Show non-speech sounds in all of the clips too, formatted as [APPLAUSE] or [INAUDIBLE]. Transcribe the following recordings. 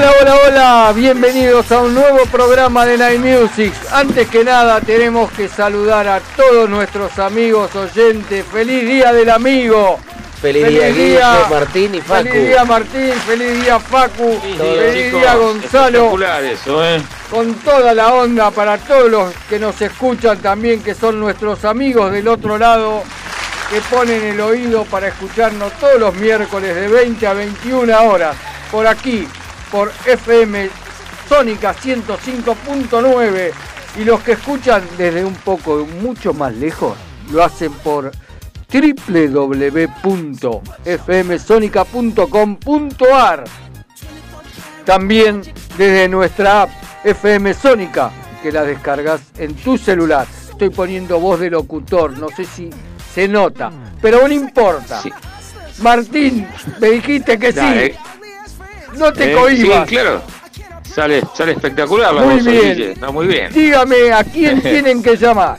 Hola, hola, hola, bienvenidos a un nuevo programa de Night Music. Antes que nada tenemos que saludar a todos nuestros amigos oyentes. Feliz Día del Amigo. Feliz día, Guille, Martín y Facu. Feliz día Martín, feliz día Facu, feliz día Gonzalo. Espectacular eso, ¿eh? Con toda la onda para todos los que nos escuchan también, que son nuestros amigos del otro lado, que ponen el oído para escucharnos todos los miércoles de 20 a 21 horas, por aquí, por FM Sónica 105.9, y los que escuchan desde un poco, mucho más lejos, lo hacen por www.fmsonica.com.ar También desde nuestra app FM Sónica, que la descargas en tu celular. Estoy poniendo voz de locutor, no sé si se nota, pero no importa. Sí. Martín, me dijiste que sí. No te ¿Eh? cohibas. Sí, claro. Sale, sale espectacular la Muy voz, bien. Está muy bien. Dígame a quién [LAUGHS] tienen que llamar.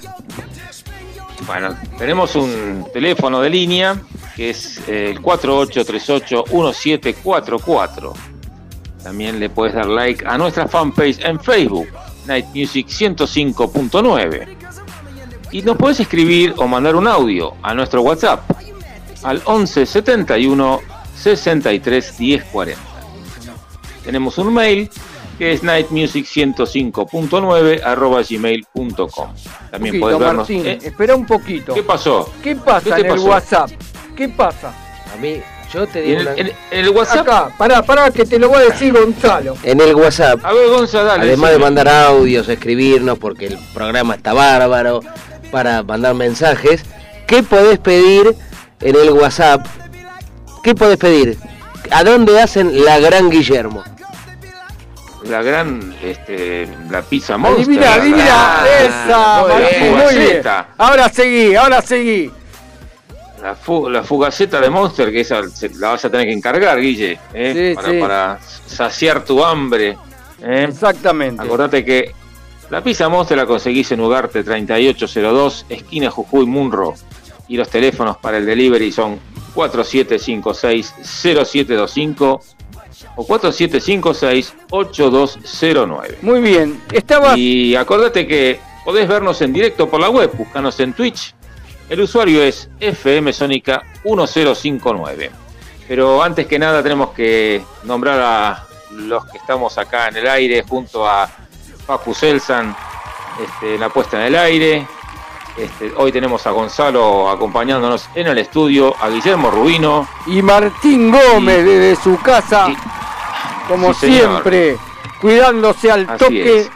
Bueno, tenemos un teléfono de línea que es eh, el 4838-1744. También le puedes dar like a nuestra fanpage en Facebook, Night Music 105.9. Y nos puedes escribir o mandar un audio a nuestro WhatsApp al 11 71 63 10 40. Tenemos un mail que es nightmusic105.9 arroba gmail.com. También Poquito, puedes vernos. Martín, eh, espera un poquito. ¿Qué pasó? ¿Qué pasa ¿Qué te en el? WhatsApp? ¿Qué pasa? A mí, yo te En digo el, una- en- en el WhatsApp. Acá, pará, pará, que te lo voy a decir Gonzalo. en el WhatsApp, A ver, Gonza, dale. además de mandar audios, escribirnos, porque el programa está bárbaro, para mandar mensajes, ¿qué podés pedir en el WhatsApp? ¿Qué podés pedir? ¿A dónde hacen la gran Guillermo? La gran, este, la pizza monster. Adivina. la- Esa, Martín, bien. muy bien. Ahora seguí, ahora seguí. La, fu- la fugaceta de Monster, que esa la vas a tener que encargar, Guille, ¿eh? Sí, para, sí. para saciar tu hambre. ¿eh? Exactamente. Acordate que la pizza Monster la conseguís en Ugarte 3802, esquina Jujuy Munro. Y los teléfonos para el delivery son 4756-0725 o 4756-8209. Muy bien. Estaba. Y acordate que podés vernos en directo por la web, búscanos en Twitch. El usuario es FM Sónica 1059. Pero antes que nada tenemos que nombrar a los que estamos acá en el aire junto a Facu Selsan este, en la puesta en el aire. Este, hoy tenemos a Gonzalo acompañándonos en el estudio, a Guillermo Rubino. Y Martín Gómez Y- desde su casa, y- como sí, siempre, cuidándose al Así toque es.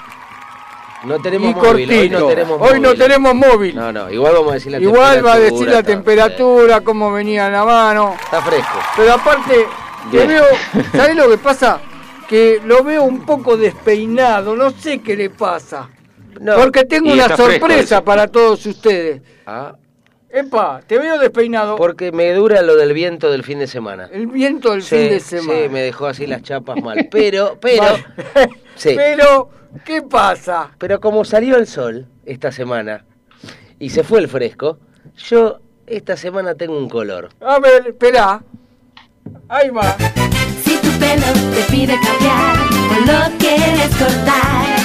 No y tenemos cortito. móvil, hoy no tenemos Hoy no móvil. tenemos móvil. No, no, igual vamos a decir la Igual va a decir temperatura, la temperatura, cómo venía la mano. Está fresco. Pero aparte, te veo, [LAUGHS] ¿sabes lo que pasa? Que lo veo un poco despeinado, no sé qué le pasa. No. Porque tengo una sorpresa para todos ustedes. Ah, Epa, te veo despeinado. porque me dura lo del viento del fin de semana. El viento del Sí, fin de semana. Sí, me dejó así las chapas mal. Pero, [LAUGHS] pero, Vale. [LAUGHS] sí. Pero, ¿qué pasa? Pero como salió el sol esta semana y se fue el fresco, yo esta semana tengo un color. A ver, espera. Ahí va. Si tu pelo te pide cambiar o lo quieres cortar,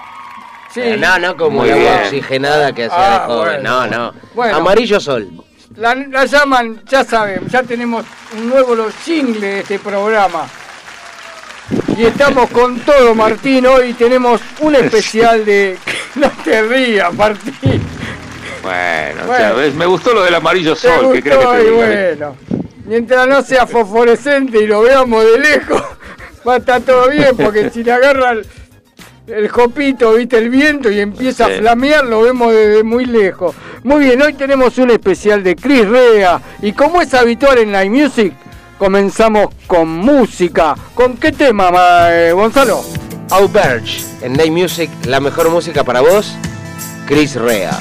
Sí. Pero no, no como Muy la agua bien. oxigenada que hacía Ah, de joven. bueno. No, no. Bueno. Amarillo sol. La, la llaman, ya saben, ya tenemos un nuevo los jingle de este programa. Y estamos con todo, Martín. Hoy tenemos un especial de. [LAUGHS] No te rías, Martín. Bueno, Bueno. ya ves, me gustó lo del amarillo ¿Te sol, que creo que gustó? te diga, ¿eh? bueno, mientras no sea fosforescente y lo veamos de lejos, [LAUGHS] va a estar todo bien, porque si le agarra el, jopito, viste, el viento y empieza Sí. a flamear, lo vemos desde muy lejos. Muy bien, hoy tenemos un especial de Chris Rea, y como es habitual en Live Music, comenzamos con música. ¿Con qué tema, ma- eh, Gonzalo? Auberge. En Night Music, la mejor música para vos, Chris Rea.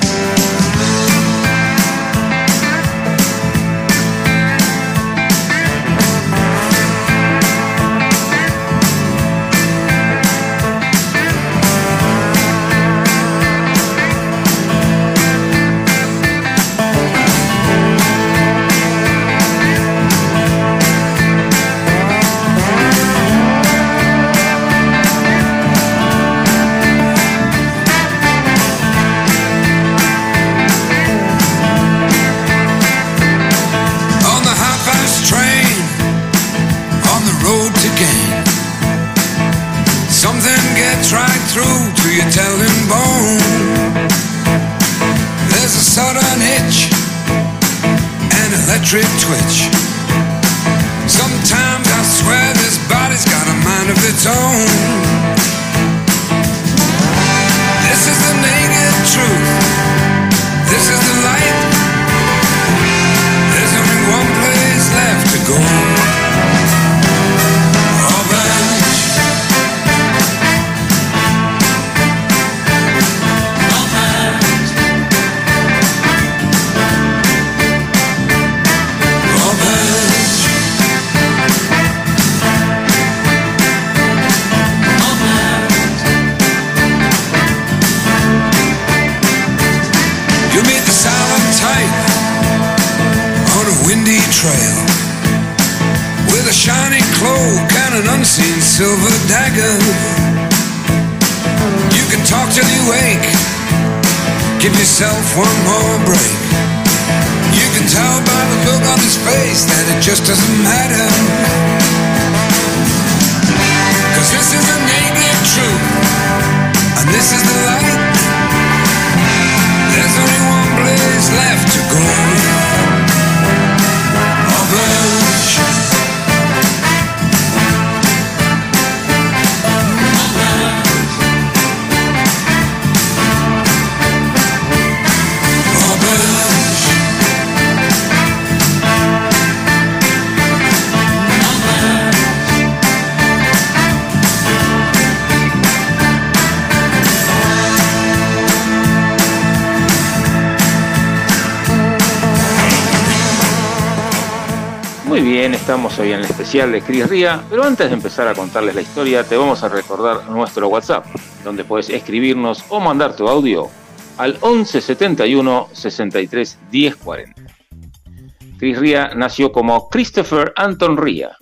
A shiny cloak and an unseen silver dagger. You can talk till you wake, give yourself one more break. You can tell by the look on his face that it just doesn't matter. Cause this is the naked truth, and this is the light. There's only one place left to go. Estamos hoy en el especial de Chris Ría, pero antes de empezar a contarles la historia, te vamos a recordar nuestro WhatsApp, donde puedes escribirnos o mandar tu audio al 11 71 63 10 40. Chris Ría nació como Christopher Anton Ría.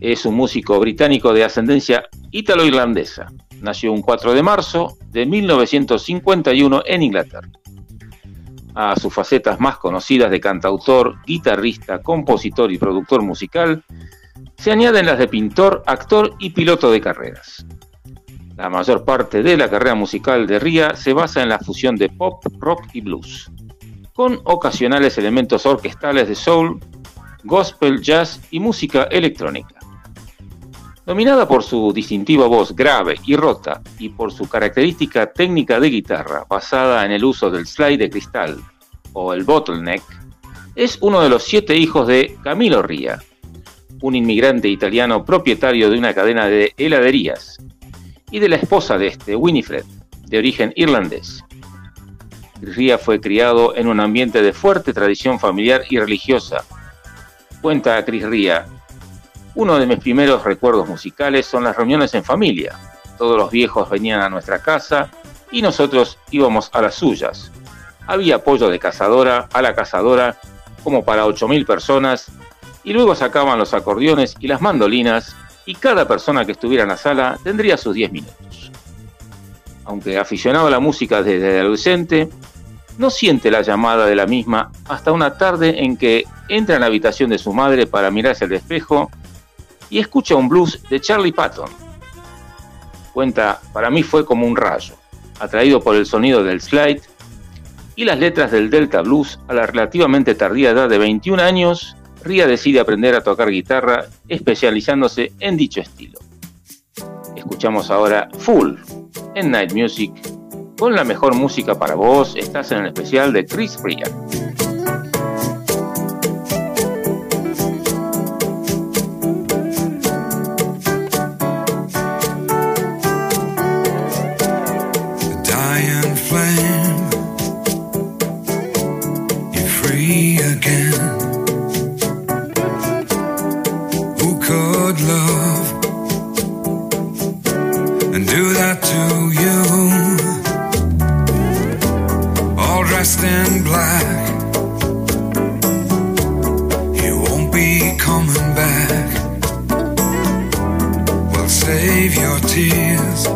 Es un músico británico de ascendencia ítalo-irlandesa. Nació un 4 de marzo de 1951 en Inglaterra a sus facetas más conocidas de cantautor, guitarrista, compositor y productor musical, se añaden las de pintor, actor y piloto de carreras. La mayor parte de la carrera musical de Ria se basa en la fusión de pop, rock y blues, con ocasionales elementos orquestales de soul, gospel, jazz y música electrónica. Dominada por su distintiva voz grave y rota y por su característica técnica de guitarra basada en el uso del slide de cristal o el bottleneck, es uno de los siete hijos de Camilo Ria, un inmigrante italiano propietario de una cadena de heladerías, y de la esposa de este, Winifred, de origen irlandés. Ria fue criado en un ambiente de fuerte tradición familiar y religiosa. Cuenta Chris Ria, uno de mis primeros recuerdos musicales son las reuniones en familia. Todos los viejos venían a nuestra casa y nosotros íbamos a las suyas. Había apoyo de cazadora a la cazadora como para 8.000 personas y luego sacaban los acordeones y las mandolinas y cada persona que estuviera en la sala tendría sus 10 minutos. aunque aficionado a la música desde adolescente, no siente la llamada de la misma hasta una tarde en que entra en la habitación de su madre para mirarse al espejo y escucha un blues de Charlie Patton. Cuenta, para mí fue como un rayo, atraído por el sonido del slide y las letras del Delta Blues a la relativamente tardía edad de 21 años, Ria decide aprender a tocar guitarra especializándose en dicho estilo. Escuchamos ahora Full en Night Music con la mejor música para vos. Estás en el especial de Chris Ria. Dressed in black. You won't be coming back. Well, save your tears.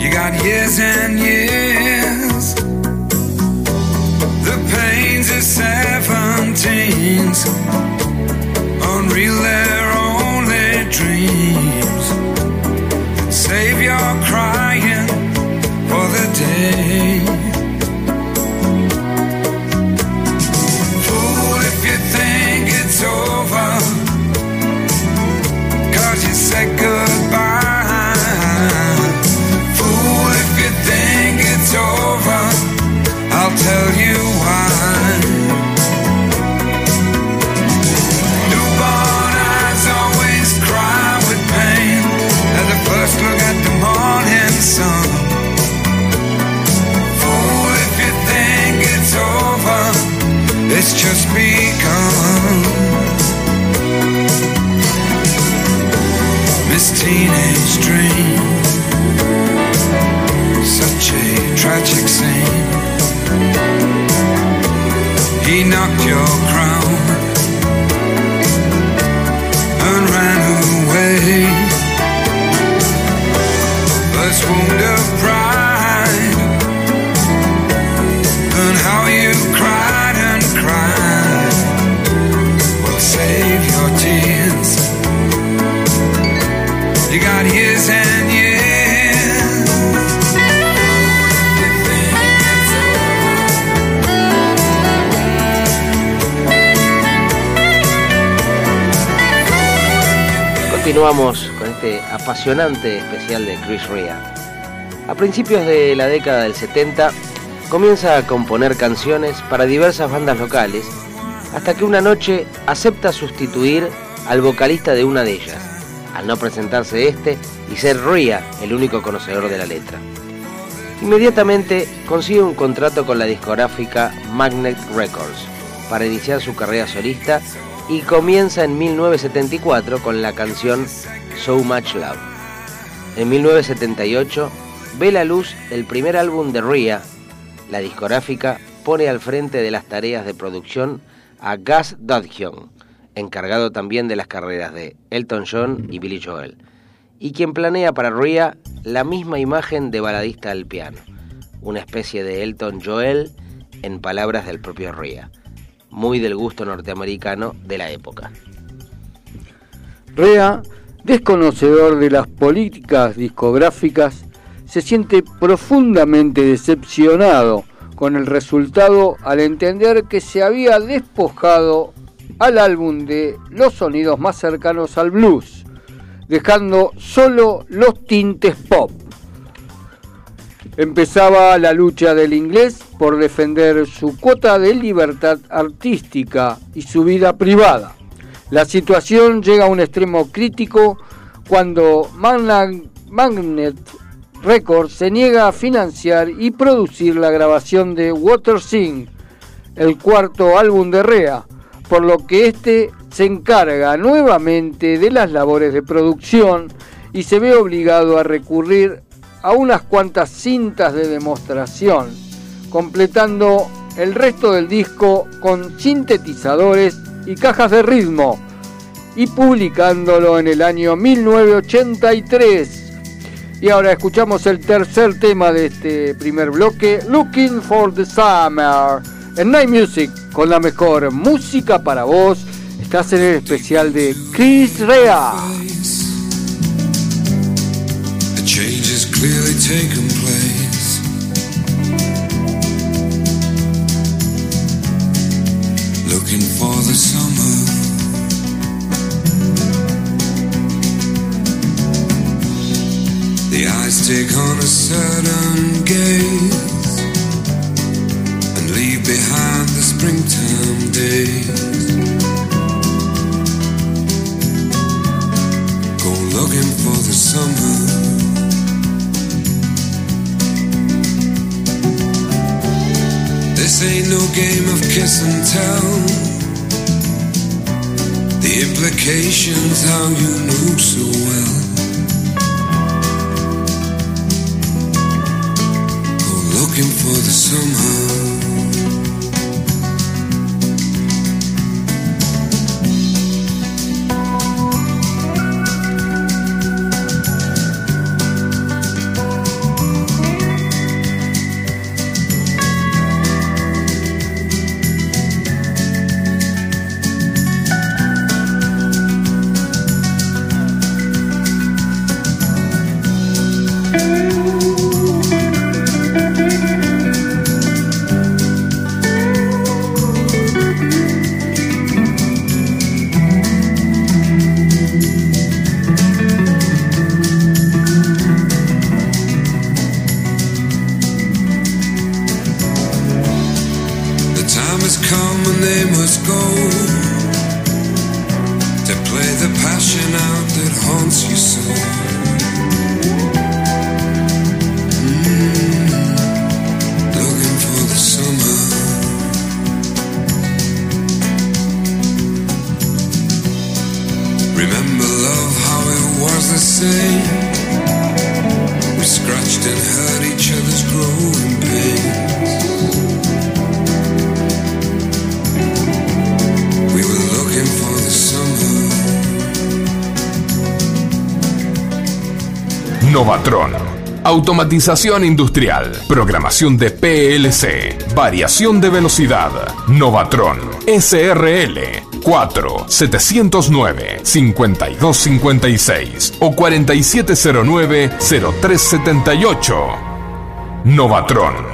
You got years and years. The pains of seventeens, unreal, they're only dreams. He knocked your crown Continuamos con este apasionante especial de Chris Rea. A principios de la década del 70 comienza a componer canciones para diversas bandas locales hasta que una noche acepta sustituir al vocalista de una de ellas, al no presentarse este y ser Ria el único conocedor de la letra. Inmediatamente consigue un contrato con la discográfica Magnet Records para iniciar su carrera solista y comienza en 1974 con la canción So Much Love. En 1978 ve la luz el primer álbum de Ria. La discográfica pone al frente de las tareas de producción a Gus Dudgeon, encargado también de las carreras de Elton John y Billy Joel, y quien planea para Ria la misma imagen de baladista al piano, una especie de Elton Joel en palabras del propio Ria muy del gusto norteamericano de la época. Rea, desconocedor de las políticas discográficas, se siente profundamente decepcionado con el resultado al entender que se había despojado al álbum de los sonidos más cercanos al blues, dejando solo los tintes pop. Empezaba la lucha del inglés por defender su cuota de libertad artística y su vida privada. La situación llega a un extremo crítico cuando Magnet Records se niega a financiar y producir la grabación de Water Sing, el cuarto álbum de Rea, por lo que este se encarga nuevamente de las labores de producción y se ve obligado a recurrir a unas cuantas cintas de demostración, completando el resto del disco con sintetizadores y cajas de ritmo, y publicándolo en el año 1983. Y ahora escuchamos el tercer tema de este primer bloque, Looking for the Summer, en Night Music, con la mejor música para vos. Estás en el especial de Chris Rea. The eyes take on a certain gaze and leave behind the springtime days. Go looking for the summer. This ain't no game of kiss and tell. The implications, how you knew so well. Looking for the somehow. Automatización industrial, programación de PLC, variación de velocidad, Novatron, SRL, 4 709 5256 o 4709 0378. Novatron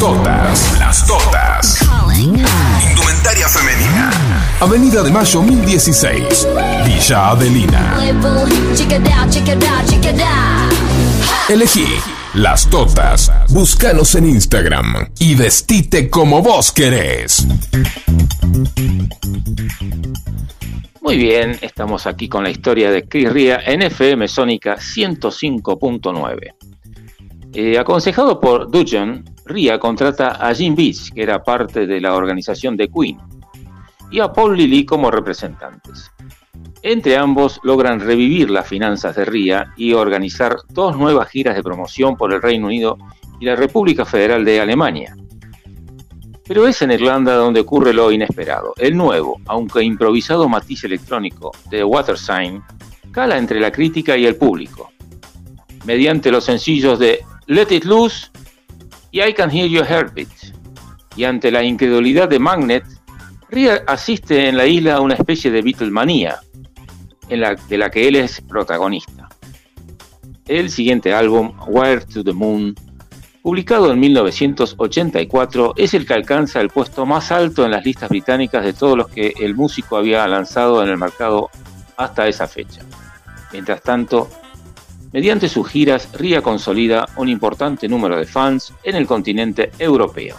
Totas. Las Totas. Indumentaria femenina. Avenida de Mayo 1016. Villa Adelina. Elegí Las Totas. Búscanos en Instagram y vestite como vos querés. Muy bien, estamos aquí con la historia de Chris Ria en FM Sónica 105.9. Eh, aconsejado por Dujan, Ria contrata a Jim Beach, que era parte de la organización de Queen, y a Paul Lilly como representantes. Entre ambos logran revivir las finanzas de Ria y organizar dos nuevas giras de promoción por el Reino Unido y la República Federal de Alemania. Pero es en Irlanda donde ocurre lo inesperado. El nuevo, aunque improvisado matiz electrónico de Watersign cala entre la crítica y el público. Mediante los sencillos de Let It Loose y I Can Hear Your Heartbeat. Y ante la incredulidad de Magnet, Ria asiste en la isla a una especie de Beatlemanía, en la, de la que él es protagonista. El siguiente álbum, Wire to the Moon, publicado en 1984, es el que alcanza el puesto más alto en las listas británicas de todos los que el músico había lanzado en el mercado hasta esa fecha. Mientras tanto, Mediante sus giras, Ria consolida un importante número de fans en el continente europeo.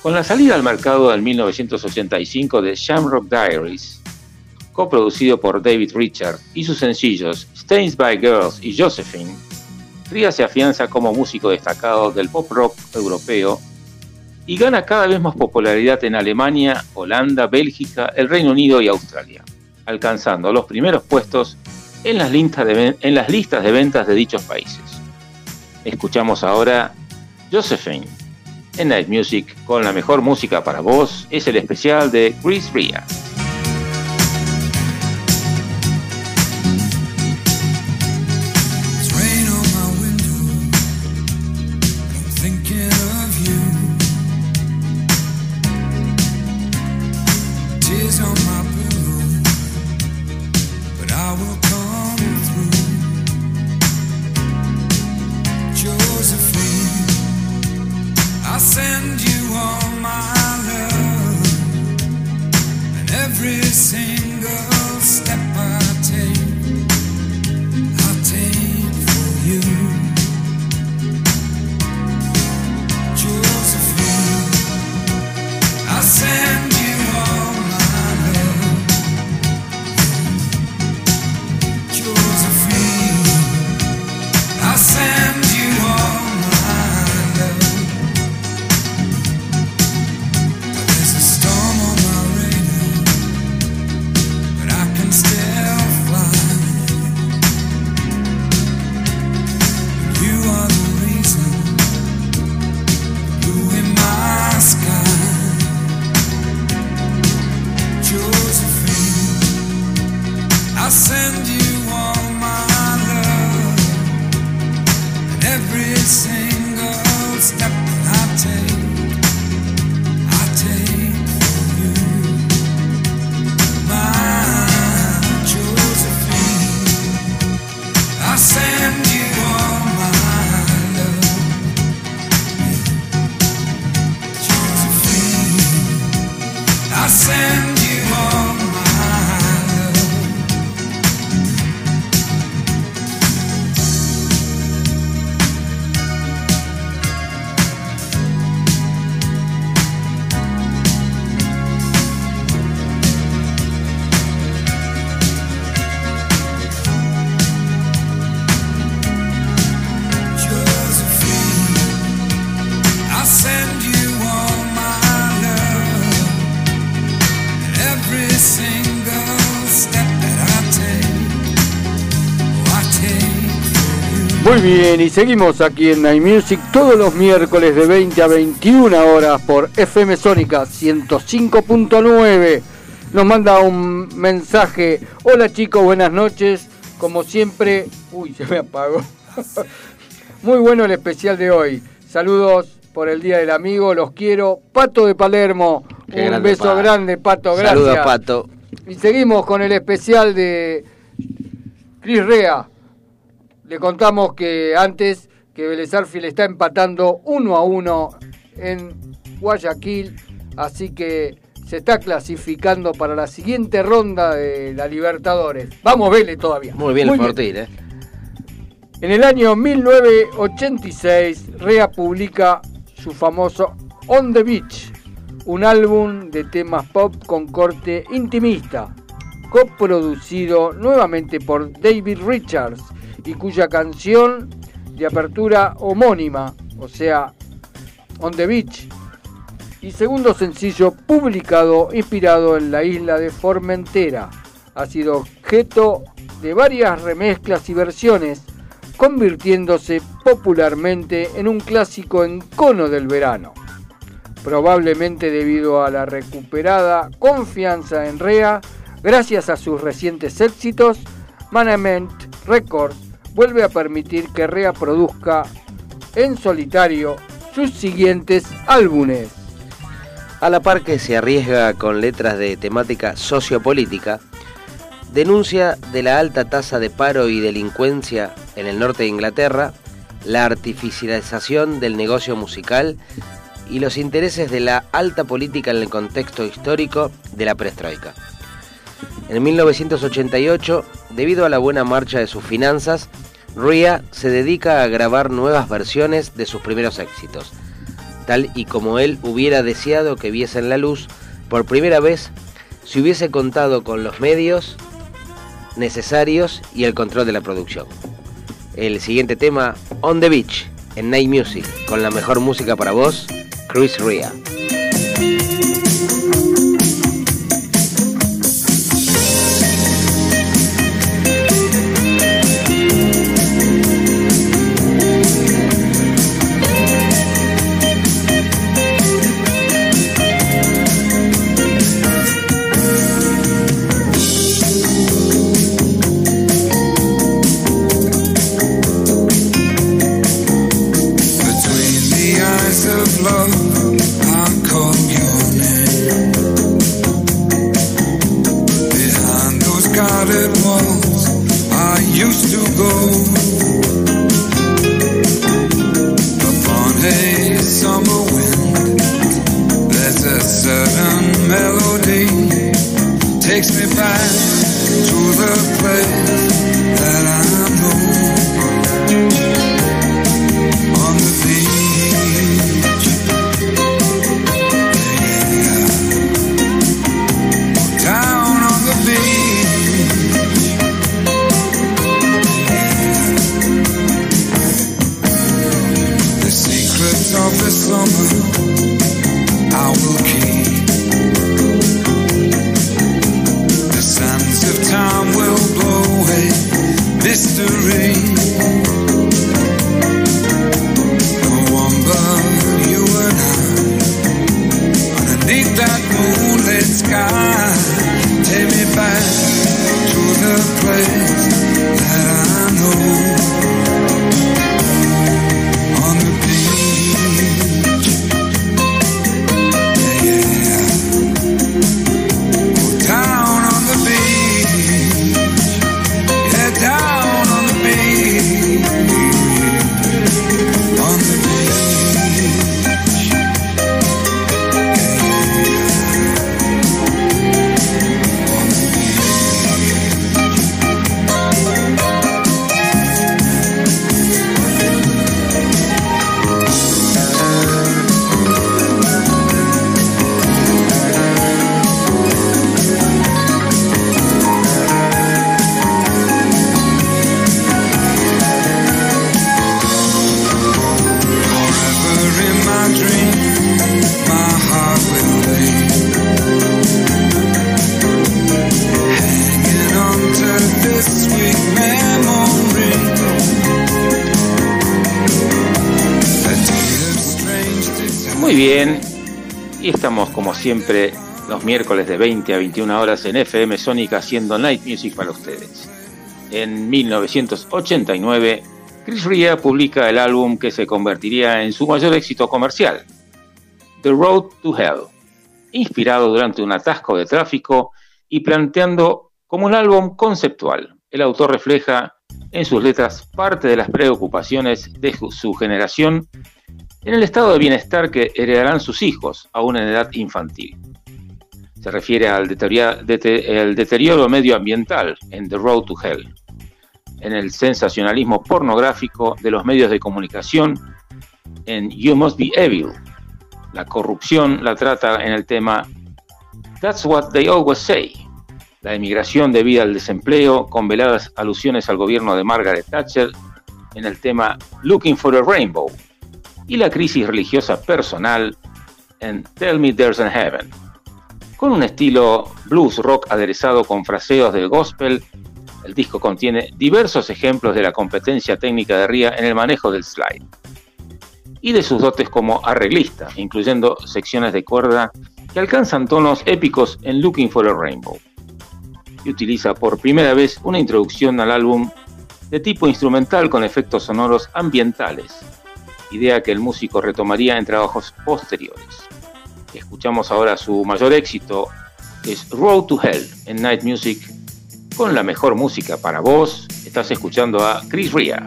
Con la salida al mercado en 1985 de Shamrock Diaries, coproducido por David Richard, y sus sencillos Stains by Girls y Josephine, Ria se afianza como músico destacado del pop rock europeo y gana cada vez más popularidad en Alemania, Holanda, Bélgica, el Reino Unido y Australia, alcanzando los primeros puestos en las, listas de, en las listas de ventas de dichos países. Escuchamos ahora Josephine en Night Music con la mejor música para vos, es el especial de Chris Ria. Bien, y seguimos aquí en Night Music todos los miércoles de 20 a 21 horas por FM Sónica 105.9. Nos manda un mensaje. Hola chicos, buenas noches. Como siempre, uy, se me apagó. [LAUGHS] Muy bueno el especial de hoy. Saludos por el Día del Amigo, los quiero. Pato de Palermo, un beso grande, Pato, gracias. Saludos, Pato. Y seguimos con el especial de Cris Rea. Le contamos que antes que Vélez está empatando uno a uno en Guayaquil, así que se está clasificando para la siguiente ronda de la Libertadores. Vamos Vélez todavía. Muy bien el Fortín, ¿eh? En el año 1986, Rea publica su famoso On the Beach, un álbum de temas pop con corte intimista, coproducido nuevamente por David Richards y cuya canción de apertura homónima, o sea, On the Beach, y segundo sencillo publicado inspirado en la isla de Formentera. Ha sido objeto de varias remezclas y versiones, convirtiéndose popularmente en un clásico en cono del verano. Probablemente debido a la recuperada confianza en Rea, gracias a sus recientes éxitos, Management Records vuelve a permitir que Rea produzca en solitario sus siguientes álbumes. A la par que se arriesga con letras de temática sociopolítica, denuncia de la alta tasa de paro y delincuencia en el norte de Inglaterra, la artificialización del negocio musical y los intereses de la alta política en el contexto histórico de la perestroika. En 1988, debido a la buena marcha de sus finanzas, Ria se dedica a grabar nuevas versiones de sus primeros éxitos, tal y como él hubiera deseado que viesen la luz por primera vez si hubiese contado con los medios necesarios y el control de la producción. El siguiente tema, On the Beach, en Night Music, con la mejor música para vos, Chris Ria. I used to go. Y estamos como siempre los miércoles de 20 a 21 horas en FM Sónica haciendo Night Music para ustedes. En 1989, Chris Ria publica el álbum que se convertiría en su mayor éxito comercial, The Road to Hell, inspirado durante un atasco de tráfico y planteando como un álbum conceptual. El autor refleja en sus letras parte de las preocupaciones de su generación en el estado de bienestar que heredarán sus hijos, aún en edad infantil. Se refiere al deterioro, deterioro medioambiental en The Road to Hell, en el sensacionalismo pornográfico de los medios de comunicación en You Must Be Evil. La corrupción la trata en el tema That's What They Always Say. La emigración debido al desempleo, con veladas alusiones al gobierno de Margaret Thatcher en el tema Looking for a Rainbow. Y la crisis religiosa personal en Tell Me There's an Heaven. Con un estilo blues rock aderezado con fraseos del gospel, el disco contiene diversos ejemplos de la competencia técnica de Ria en el manejo del slide y de sus dotes como arreglista, incluyendo secciones de cuerda que alcanzan tonos épicos en Looking for a Rainbow. Y utiliza por primera vez una introducción al álbum de tipo instrumental con efectos sonoros ambientales, idea que el músico retomaría en trabajos posteriores. Escuchamos ahora su mayor éxito, es Road to Hell en Night Music, con la mejor música para vos. Estás escuchando a Chris Ria.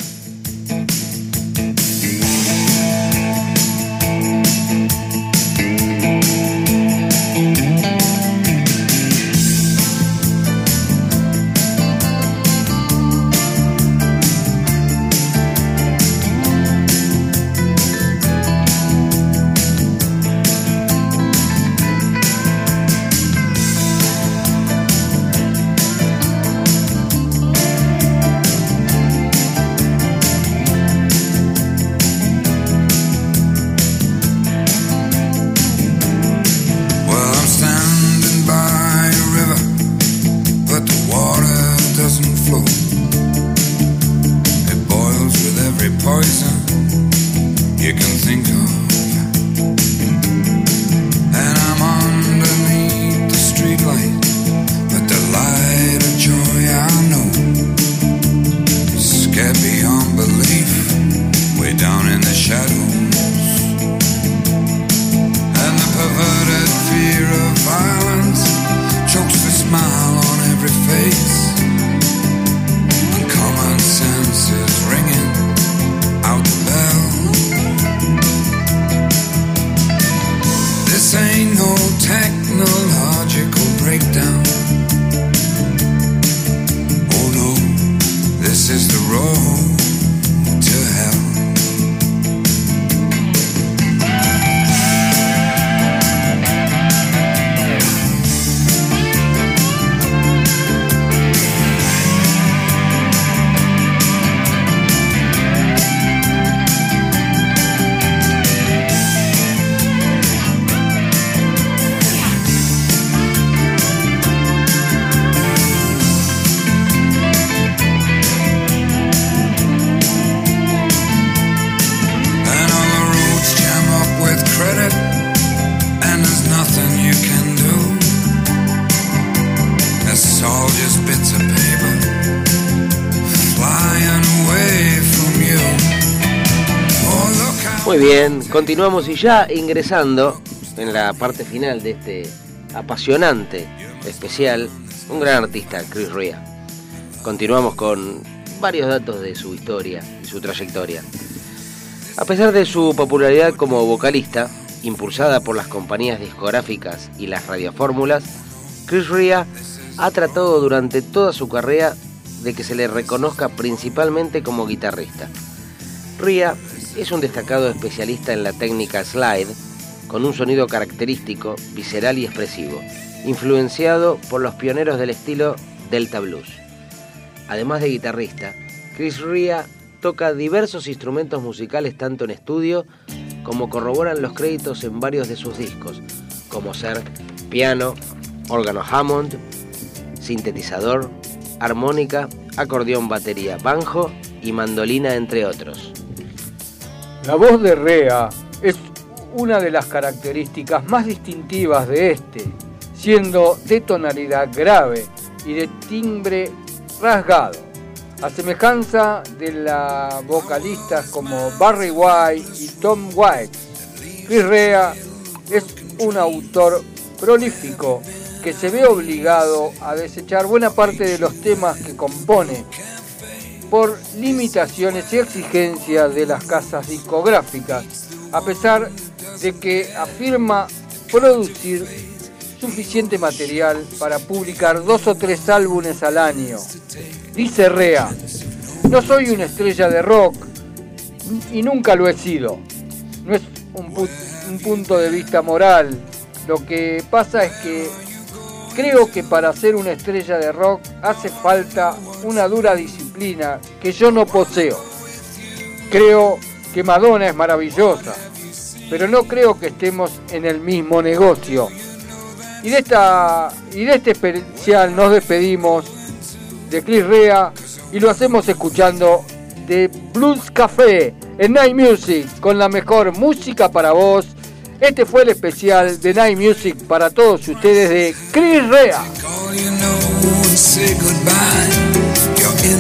Continuamos y ya ingresando en la parte final de este apasionante especial, un gran artista, Chris Ria. Continuamos con varios datos de su historia y su trayectoria. A pesar de su popularidad como vocalista, impulsada por las compañías discográficas y las radiofórmulas, Chris Ria ha tratado durante toda su carrera de que se le reconozca principalmente como guitarrista. Ria es un destacado especialista en la técnica slide, con un sonido característico, visceral y expresivo, influenciado por los pioneros del estilo Delta Blues. Además de guitarrista, Chris Ria toca diversos instrumentos musicales tanto en estudio como corroboran los créditos en varios de sus discos, como ser piano, órgano Hammond, sintetizador, armónica, acordeón, batería, banjo y mandolina, entre otros. La voz de Rea es una de las características más distintivas de este, siendo de tonalidad grave y de timbre rasgado, a semejanza de las vocalistas como Barry White y Tom White. Chris Rea es un autor prolífico que se ve obligado a desechar buena parte de los temas que compone por limitaciones y exigencias de las casas discográficas, a pesar de que afirma producir suficiente material para publicar dos o tres álbumes al año. Dice Rea, no soy una estrella de rock y nunca lo he sido. No es un, un punto de vista moral. Lo que pasa es que creo que para ser una estrella de rock hace falta una dura disciplina que yo no poseo. Creo que Madonna es maravillosa, pero no creo que estemos en el mismo negocio. Y de, esta, y de este especial nos despedimos de Chris Rea y lo hacemos escuchando de Blues Café en Night Music con la mejor música para vos. Este fue el especial de Night Music para todos ustedes de Chris Rea.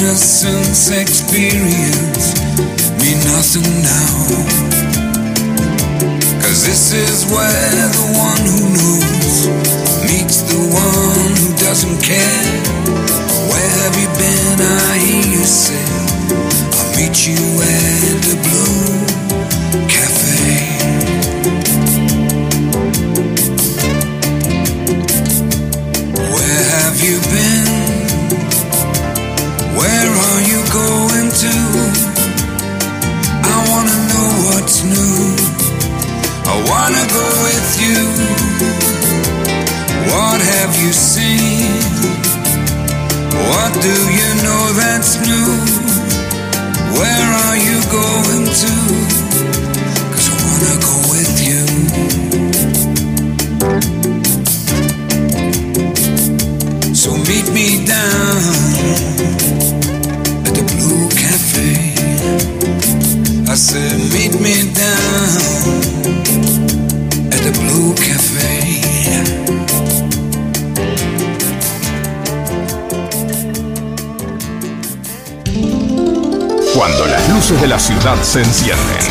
Innocence experience mean nothing now. Cause this is where the one who knows meets the one who doesn't care. Where have you been? I hear you say, I'll meet you at the Blue going? I wanna know what's new. I wanna go with you. What have you seen? What do you know that's new? Where are you going to? Ciudad se lights.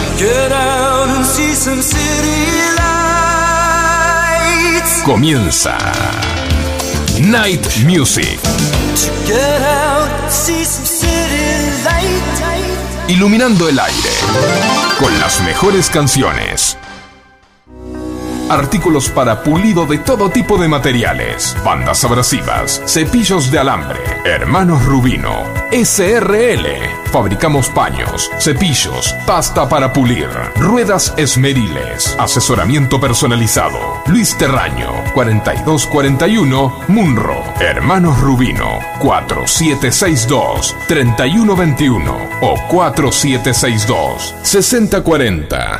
comienza Night Music. Iluminando el aire con las mejores canciones. Artículos para pulido de todo tipo de materiales. Bandas abrasivas. Cepillos de alambre. Hermanos Rubino. SRL. Fabricamos paños, cepillos, pasta para pulir, ruedas esmeriles, asesoramiento personalizado. Luis Terraño, 4241, Munro. Hermanos Rubino, 4762-3121 o 4762-6040.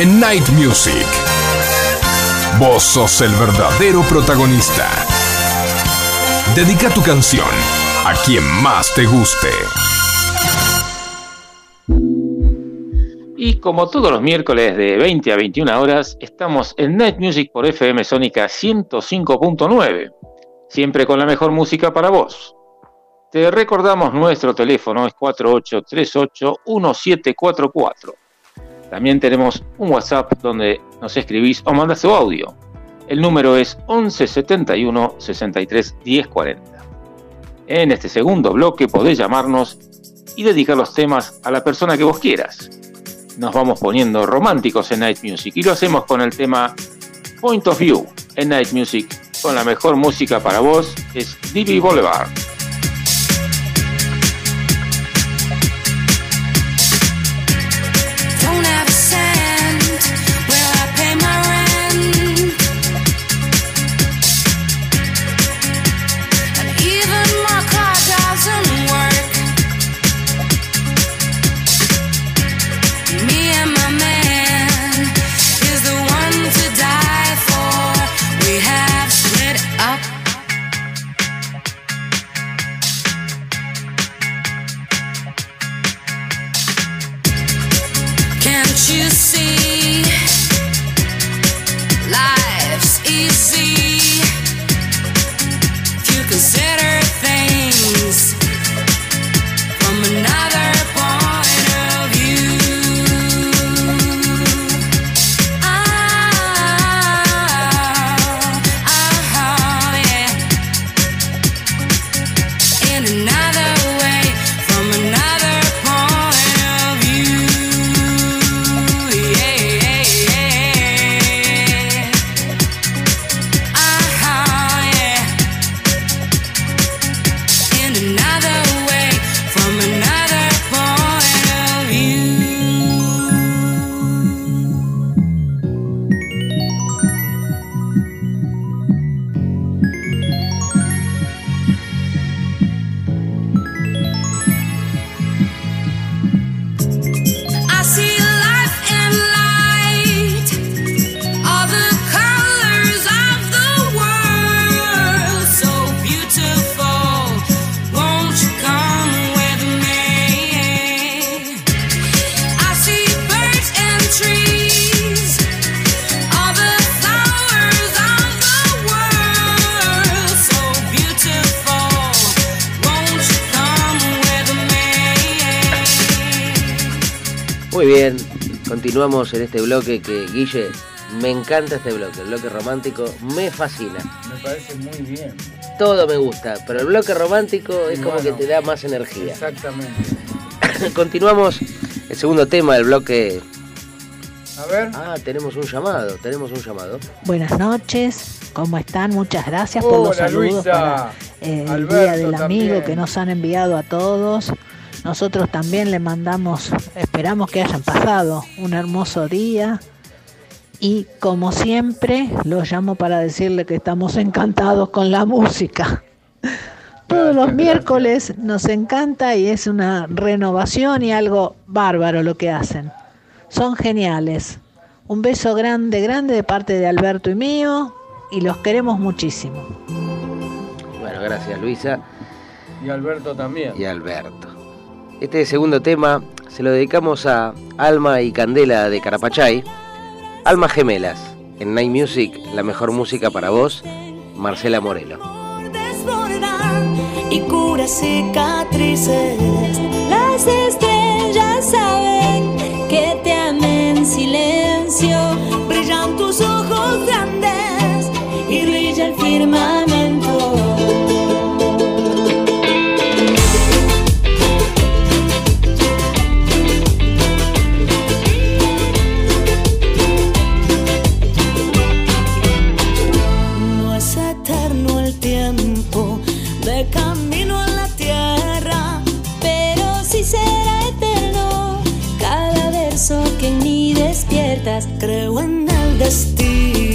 En Night Music, vos sos el verdadero protagonista. Dedica tu canción a quien más te guste. Y como todos los miércoles de 20 a 21 horas, estamos en Night Music por FM Sónica 105.9. Siempre con la mejor música para vos. Te recordamos nuestro teléfono es 4838-1744. También tenemos un WhatsApp donde nos escribís o mandas tu audio. El número es 1171 63 1040. En este segundo bloque podés llamarnos y dedicar los temas a la persona que vos quieras. Nos vamos poniendo románticos en Night Music y lo hacemos con el tema Point of View en Night Music con la mejor música para vos es Divi Boulevard. Muy bien, continuamos en este bloque que, Guille, me encanta este bloque, el bloque romántico me fascina. Me parece muy bien. Todo me gusta, pero el bloque romántico es Y como que te da más energía. Exactamente. [COUGHS] Continuamos el segundo tema del bloque. A ver. Ah, tenemos un llamado, tenemos un llamado. Buenas noches, ¿cómo están? Muchas gracias por los saludos Luisa. para eh, el Alberto Día del Amigo también. que nos han enviado a todos. Nosotros también le mandamos, esperamos que hayan pasado un hermoso día y como siempre los llamo para decirle que estamos encantados con la música. Todos los miércoles nos encanta y es una renovación y algo bárbaro lo que hacen. Son geniales. Un beso grande, grande de parte de Alberto y mío y los queremos muchísimo. Bueno, gracias Luisa Y Alberto también. y Alberto. Este segundo tema se lo dedicamos a Alma y Candela de Carapachay. Almas gemelas. En Night Music, la mejor música para vos Marcela Morelo. y cura cicatrices. Las estrellas saben que te amé en silencio. Brillan tus ojos grandes y brilla el firmamento. Mí despiertas. Creo en el destino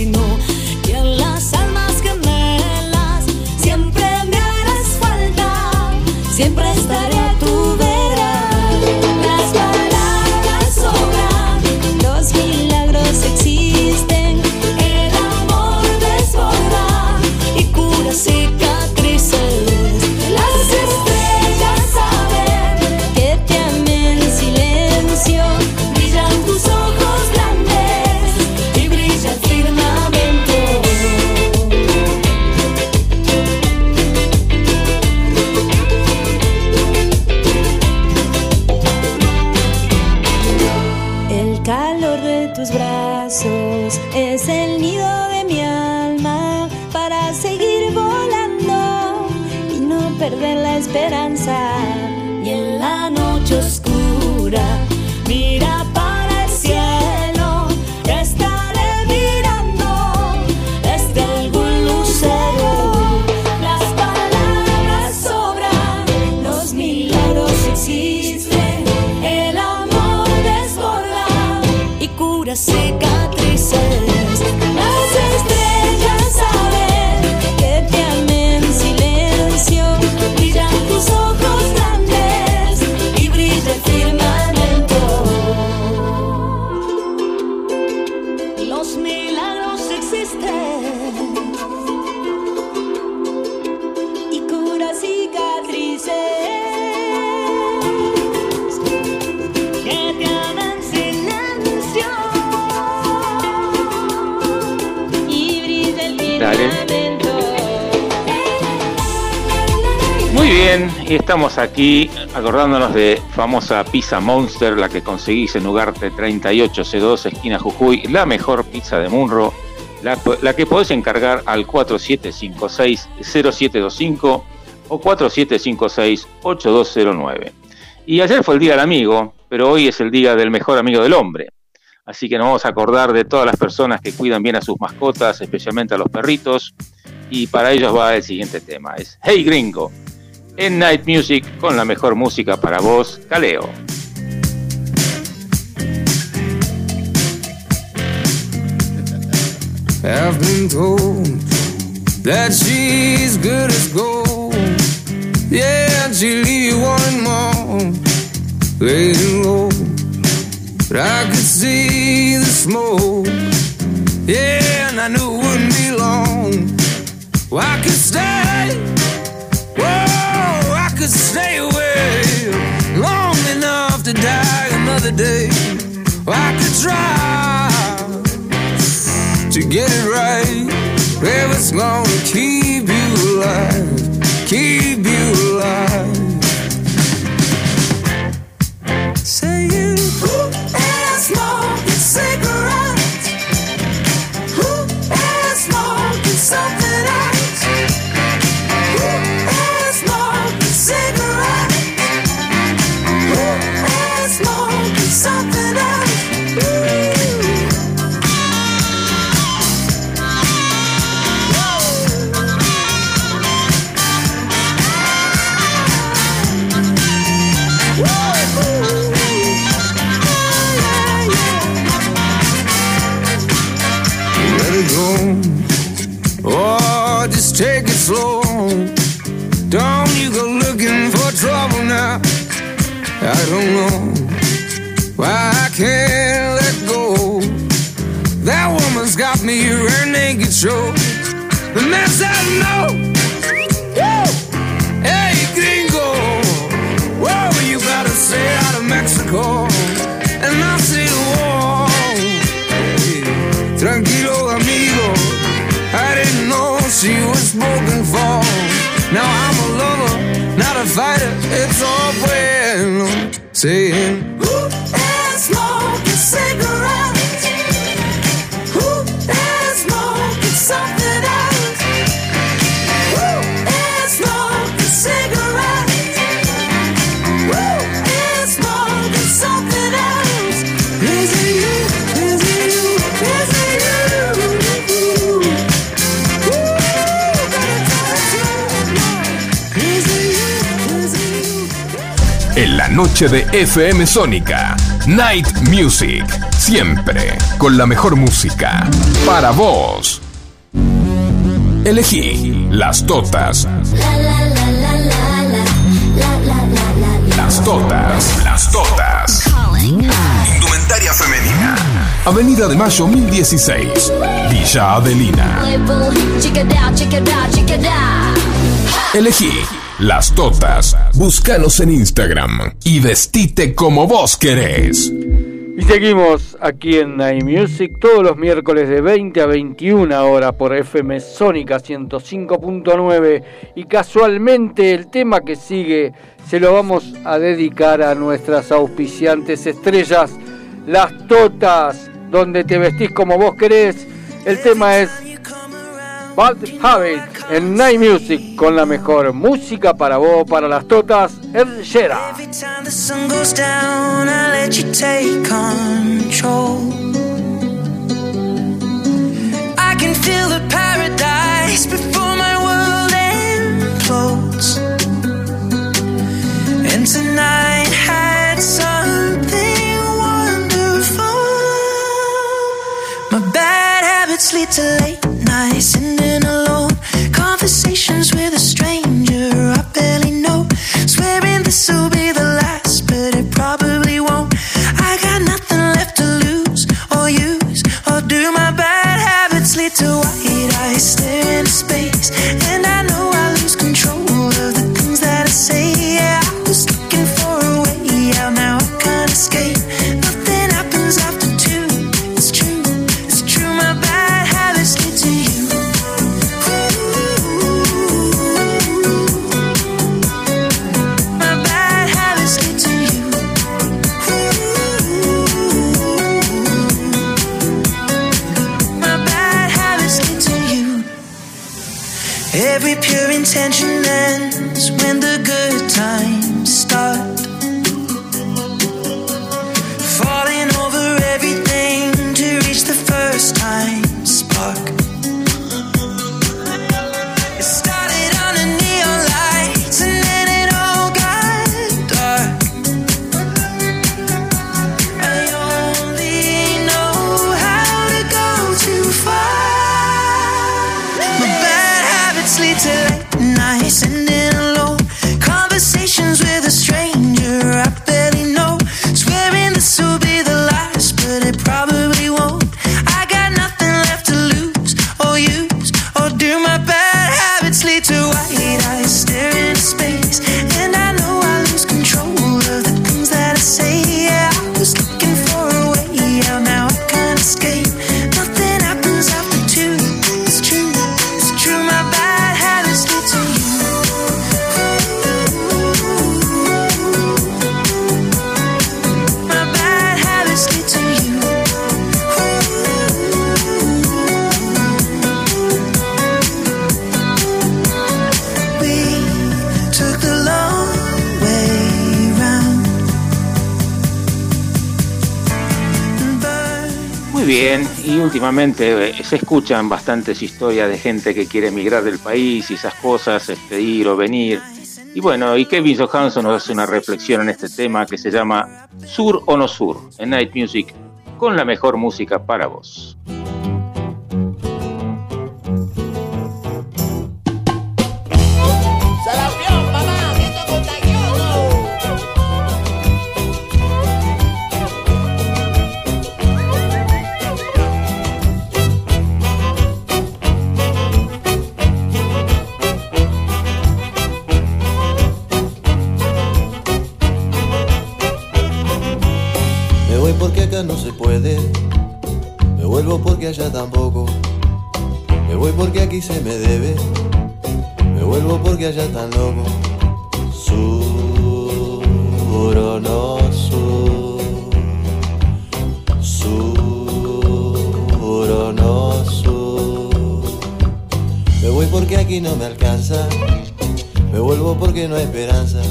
Muy bien, y estamos aquí acordándonos de famosa pizza Monster, la que conseguís en Ugarte 38C2, esquina Jujuy, la mejor pizza de Munro, la, la que podés encargar al 4756-0725 o 4756-8209. Y ayer fue el Día del Amigo, pero hoy es el Día del Mejor Amigo del Hombre. Así que nos vamos a acordar de todas las personas que cuidan bien a sus mascotas, especialmente a los perritos. Y para ellos va el siguiente tema, es Hey Gringo, en Night Music con la mejor música para vos, Caleo. But I could see the smoke. Yeah, and I knew it wouldn't be long. Well, I could stay. Whoa, I could stay away long enough to die another day. Well, I could try to get it right. If it's gonna keep you alive, keep I don't know why I can't let go. That woman's got me her naked. The mess I know. Hey, you out of Mexico. And I say tranquilo, amigo. I didn't know she was spoken for. Now I'm a lover, not a fighter. It's all bueno. Saying, noche de FM Sónica, Night Music, siempre con la mejor música para vos. Elegí las totas. Las totas, las totas. Indumentaria femenina. Avenida de Mayo 1016, Villa Adelina. Elegí las totas. Búscanos en Instagram y vestite como vos querés. Y seguimos aquí en Night Music todos los miércoles de 20 a 21 horas por FM Sónica 105.9 y casualmente el tema que sigue se lo vamos a dedicar a nuestras auspiciantes estrellas, las Totas, donde te vestís como vos querés. El tema es Bad Habit en Night Music con la mejor música para vos, para las Totas, Ed Sheeran. Every time the sun goes down, I let you take control. I can feel the paradise before my world implodes. And tonight had something wonderful. My bad habits lead to late. Conversations últimamente eh, se escuchan bastantes historias de gente que quiere emigrar del país y esas cosas, este, ir o venir. Y bueno, y Kevin Johansson nos hace una reflexión en este tema que se llama Sur o no Sur, en Night Music, con la mejor música para vos. Acá no se puede. Me vuelvo porque allá tampoco. Me voy porque aquí se me debe. Me vuelvo porque allá tan loco. Sur o no sur. Sur no sur. Me voy porque aquí no me alcanza. Me vuelvo porque no hay esperanza.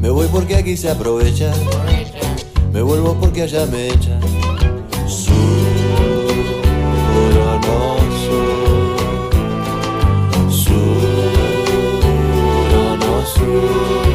Me voy porque aquí se aprovecha. Me vuelvo porque allá me echan. Sur sur.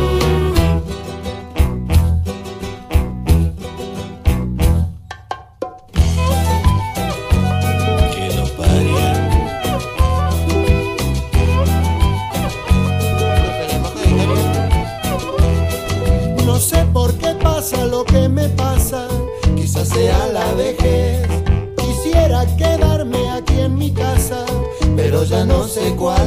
Sé cuál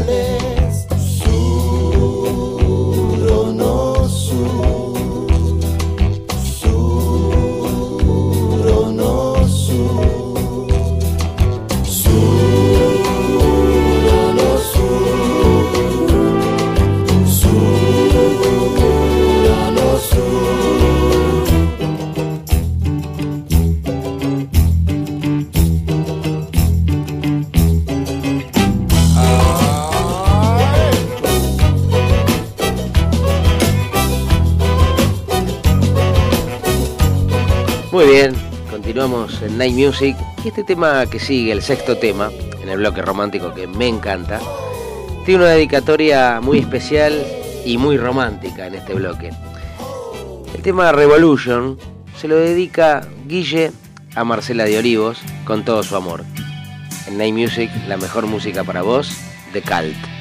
Muy bien, continuamos en Night Music. Y este tema que sigue, el sexto tema, en el bloque romántico que me encanta, tiene una dedicatoria muy especial y muy romántica en este bloque. El tema Revolution se lo dedica Guille a Marcela de Olivos con todo su amor. En Night Music, la mejor música para vos, de Cult.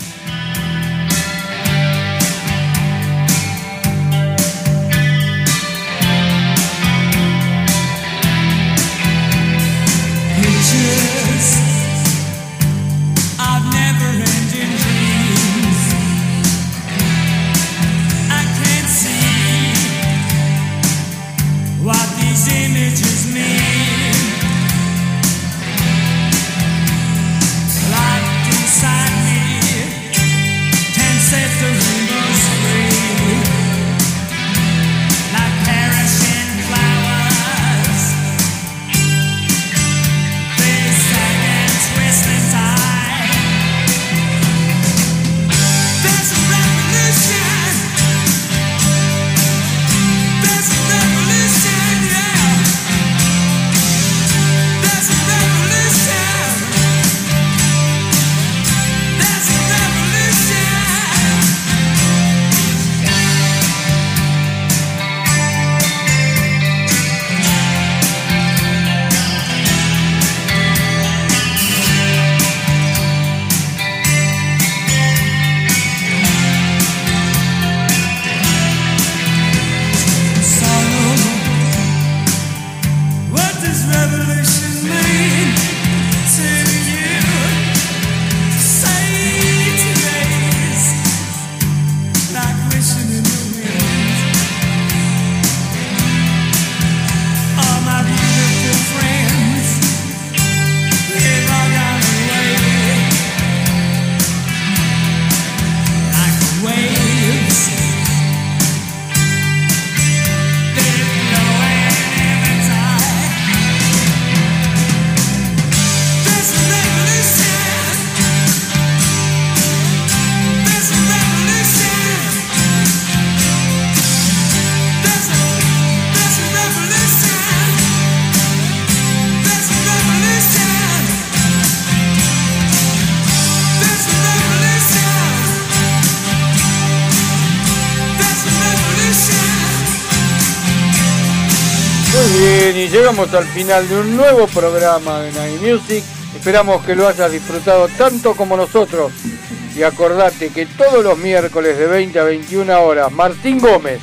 Llegamos al final de un nuevo programa de Night Music. Esperamos que lo hayas disfrutado tanto como nosotros. Y acordate que todos los miércoles de 20 a 21 horas, Martín Gómez,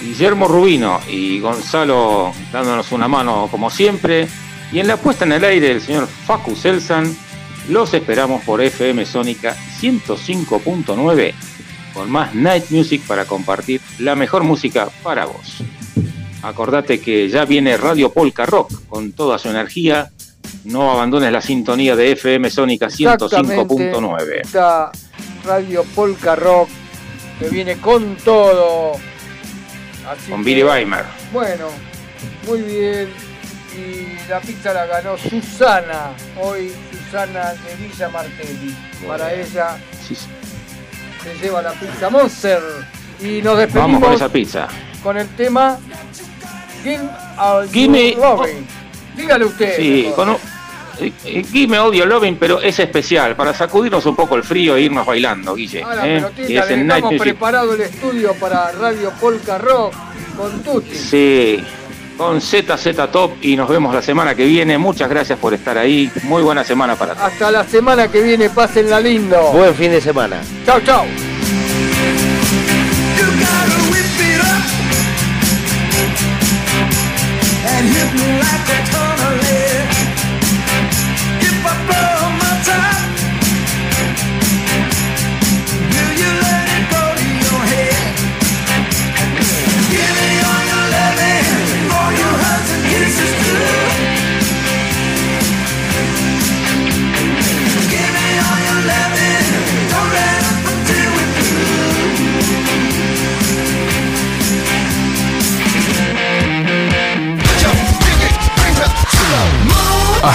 Guillermo Rubino y Gonzalo dándonos una mano como siempre. Y en la puesta en el aire del señor Facu Selsan, los esperamos por FM Sónica 105.9 con más Night Music para compartir la mejor música para vos. Acordate que ya viene Radio Polka Rock con toda su energía. No abandones la sintonía de FM Sónica 105.9. Está Radio Polka Rock, que viene con todo. Así Con Billy Weimar. Bueno, muy bien. Y la pizza la ganó Susana, hoy Susana de Villa Martelli. Para ella Sí, se lleva la pizza Monster. Y nos Vamos despedimos con esa pizza. con el tema Gimme- Loving. Dígale usted. Sí, con un, eh, eh, Give Me All Your Loving, pero es especial, para sacudirnos un poco el frío e irnos bailando, Guille. A la ¿eh? pelotita, Y es le en Night dejamos Music. preparado el estudio para Radio Polka Rock con Tutti. Sí, con ZZ Top y nos vemos la semana que viene. Muchas gracias por estar ahí. Muy buena semana para todos. Hasta la semana que viene, pásenla lindo. Buen fin de semana. Chao, chao. Like a ton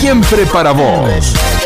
Siempre para vos.